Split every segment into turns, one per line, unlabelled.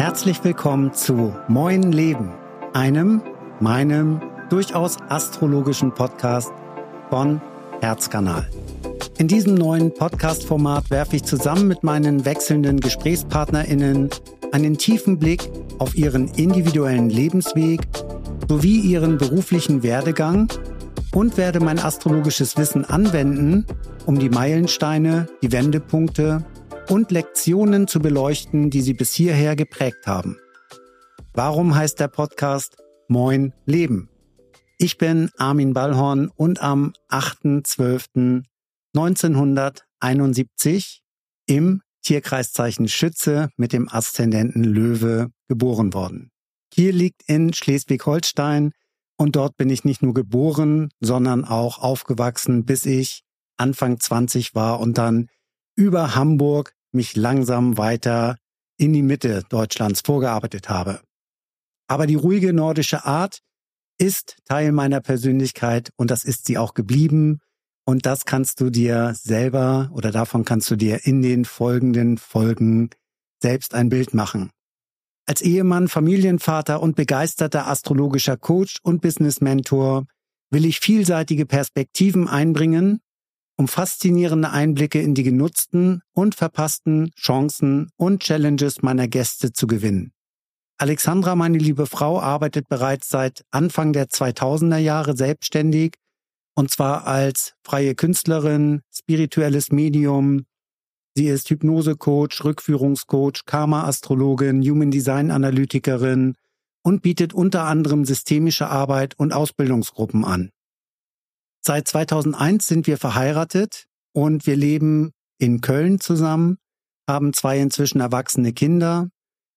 Herzlich willkommen zu Moin Leben, einem, meinem durchaus astrologischen Podcast von Herzkanal. In diesem neuen Podcast-Format werfe ich zusammen mit meinen wechselnden GesprächspartnerInnen einen tiefen Blick auf ihren individuellen Lebensweg sowie ihren beruflichen Werdegang und werde mein astrologisches Wissen anwenden, um die Meilensteine, die Wendepunkte und Lektionen zu beleuchten, die sie bis hierher geprägt haben. Warum heißt der Podcast Moin Leben? Ich bin Armin Ballhorn und am 8.12.1971 im Tierkreiszeichen Schütze mit dem Aszendenten Löwe geboren worden. Kiel liegt in Schleswig-Holstein und dort bin ich nicht nur geboren, sondern auch aufgewachsen, bis ich Anfang 20 war und dann über Hamburg mich langsam weiter in die Mitte Deutschlands vorgearbeitet habe. Aber die ruhige nordische Art ist Teil meiner Persönlichkeit und das ist sie auch geblieben. Und das kannst du dir selber oder davon kannst du dir in den folgenden Folgen selbst ein Bild machen. Als Ehemann, Familienvater und begeisterter astrologischer Coach und Business Mentor will ich vielseitige Perspektiven einbringen um faszinierende Einblicke in die genutzten und verpassten Chancen und Challenges meiner Gäste zu gewinnen. Alexandra, meine liebe Frau, arbeitet bereits seit Anfang der 2000er Jahre selbstständig und zwar als freie Künstlerin, spirituelles Medium. Sie ist Hypnosecoach, Rückführungscoach, Karma-Astrologin, Human Design Analytikerin und bietet unter anderem systemische Arbeit und Ausbildungsgruppen an. Seit 2001 sind wir verheiratet und wir leben in Köln zusammen, haben zwei inzwischen erwachsene Kinder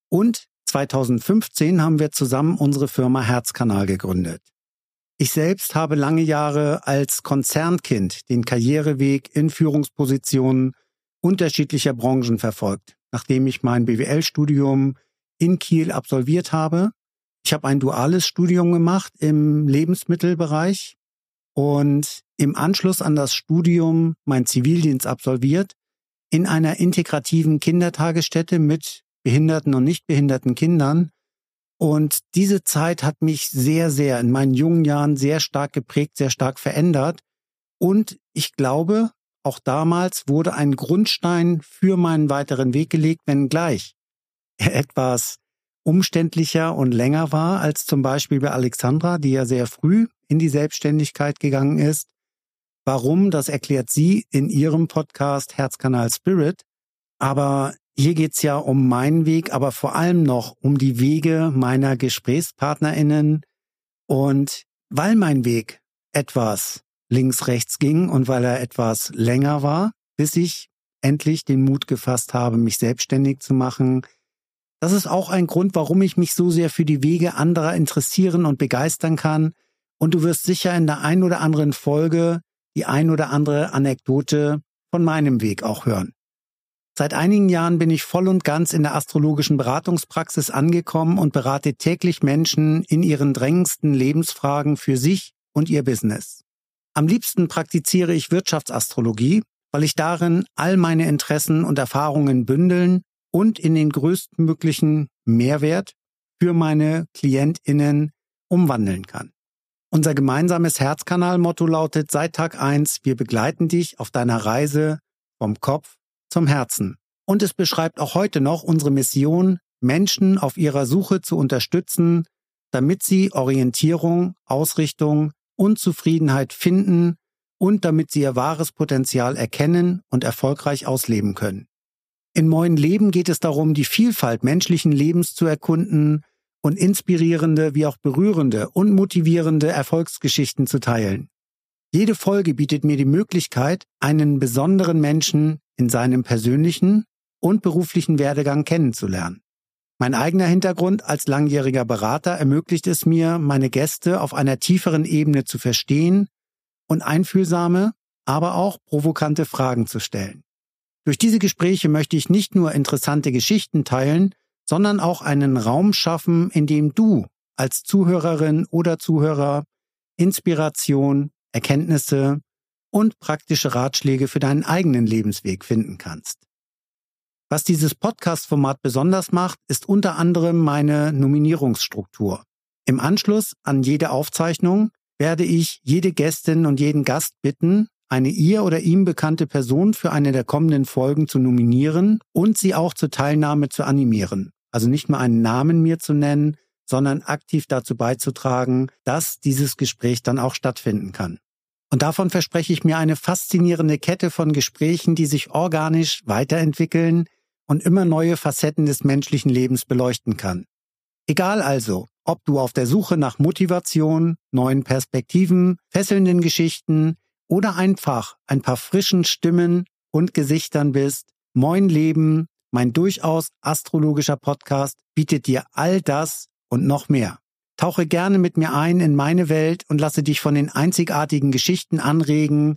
und 2015 haben wir zusammen unsere Firma Herzkanal gegründet. Ich selbst habe lange Jahre als Konzernkind den Karriereweg in Führungspositionen unterschiedlicher Branchen verfolgt, nachdem ich mein BWL-Studium in Kiel absolviert habe. Ich habe ein duales Studium gemacht im Lebensmittelbereich und im Anschluss an das Studium mein Zivildienst absolviert in einer integrativen Kindertagesstätte mit behinderten und nicht behinderten Kindern. Und diese Zeit hat mich sehr, sehr in meinen jungen Jahren sehr stark geprägt, sehr stark verändert. Und ich glaube, auch damals wurde ein Grundstein für meinen weiteren Weg gelegt, wenngleich er etwas umständlicher und länger war als zum Beispiel bei Alexandra, die ja sehr früh in die Selbstständigkeit gegangen ist. Warum, das erklärt sie in ihrem Podcast Herzkanal Spirit. Aber hier geht's ja um meinen Weg, aber vor allem noch um die Wege meiner Gesprächspartnerinnen. Und weil mein Weg etwas links-rechts ging und weil er etwas länger war, bis ich endlich den Mut gefasst habe, mich selbstständig zu machen, das ist auch ein Grund, warum ich mich so sehr für die Wege anderer interessieren und begeistern kann. Und du wirst sicher in der ein oder anderen Folge die ein oder andere Anekdote von meinem Weg auch hören. Seit einigen Jahren bin ich voll und ganz in der astrologischen Beratungspraxis angekommen und berate täglich Menschen in ihren drängendsten Lebensfragen für sich und ihr Business. Am liebsten praktiziere ich Wirtschaftsastrologie, weil ich darin all meine Interessen und Erfahrungen bündeln und in den größtmöglichen Mehrwert für meine KlientInnen umwandeln kann. Unser gemeinsames Herzkanal-Motto lautet seit Tag eins: wir begleiten dich auf deiner Reise vom Kopf zum Herzen. Und es beschreibt auch heute noch unsere Mission, Menschen auf ihrer Suche zu unterstützen, damit sie Orientierung, Ausrichtung und Zufriedenheit finden und damit sie ihr wahres Potenzial erkennen und erfolgreich ausleben können. In Moin Leben geht es darum, die Vielfalt menschlichen Lebens zu erkunden und inspirierende wie auch berührende und motivierende Erfolgsgeschichten zu teilen. Jede Folge bietet mir die Möglichkeit, einen besonderen Menschen in seinem persönlichen und beruflichen Werdegang kennenzulernen. Mein eigener Hintergrund als langjähriger Berater ermöglicht es mir, meine Gäste auf einer tieferen Ebene zu verstehen und einfühlsame, aber auch provokante Fragen zu stellen. Durch diese Gespräche möchte ich nicht nur interessante Geschichten teilen, sondern auch einen Raum schaffen, in dem du als Zuhörerin oder Zuhörer Inspiration, Erkenntnisse und praktische Ratschläge für deinen eigenen Lebensweg finden kannst. Was dieses Podcast-Format besonders macht, ist unter anderem meine Nominierungsstruktur. Im Anschluss an jede Aufzeichnung werde ich jede Gästin und jeden Gast bitten, eine ihr oder ihm bekannte Person für eine der kommenden Folgen zu nominieren und sie auch zur Teilnahme zu animieren. Also nicht nur einen Namen mir zu nennen, sondern aktiv dazu beizutragen, dass dieses Gespräch dann auch stattfinden kann. Und davon verspreche ich mir eine faszinierende Kette von Gesprächen, die sich organisch weiterentwickeln und immer neue Facetten des menschlichen Lebens beleuchten kann. Egal also, ob du auf der Suche nach Motivation, neuen Perspektiven, fesselnden Geschichten oder einfach ein paar frischen Stimmen und Gesichtern bist, Moin Leben, mein durchaus astrologischer Podcast bietet dir all das und noch mehr. Tauche gerne mit mir ein in meine Welt und lasse dich von den einzigartigen Geschichten anregen,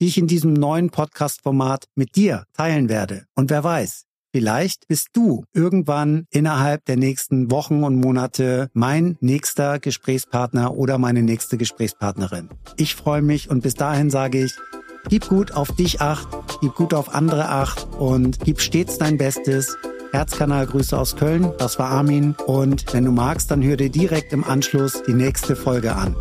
die ich in diesem neuen Podcast-Format mit dir teilen werde. Und wer weiß, Vielleicht bist du irgendwann innerhalb der nächsten Wochen und Monate mein nächster Gesprächspartner oder meine nächste Gesprächspartnerin. Ich freue mich und bis dahin sage ich, gib gut auf dich acht, gib gut auf andere acht und gib stets dein Bestes. Herzkanal Grüße aus Köln, das war Armin und wenn du magst, dann hör dir direkt im Anschluss die nächste Folge an.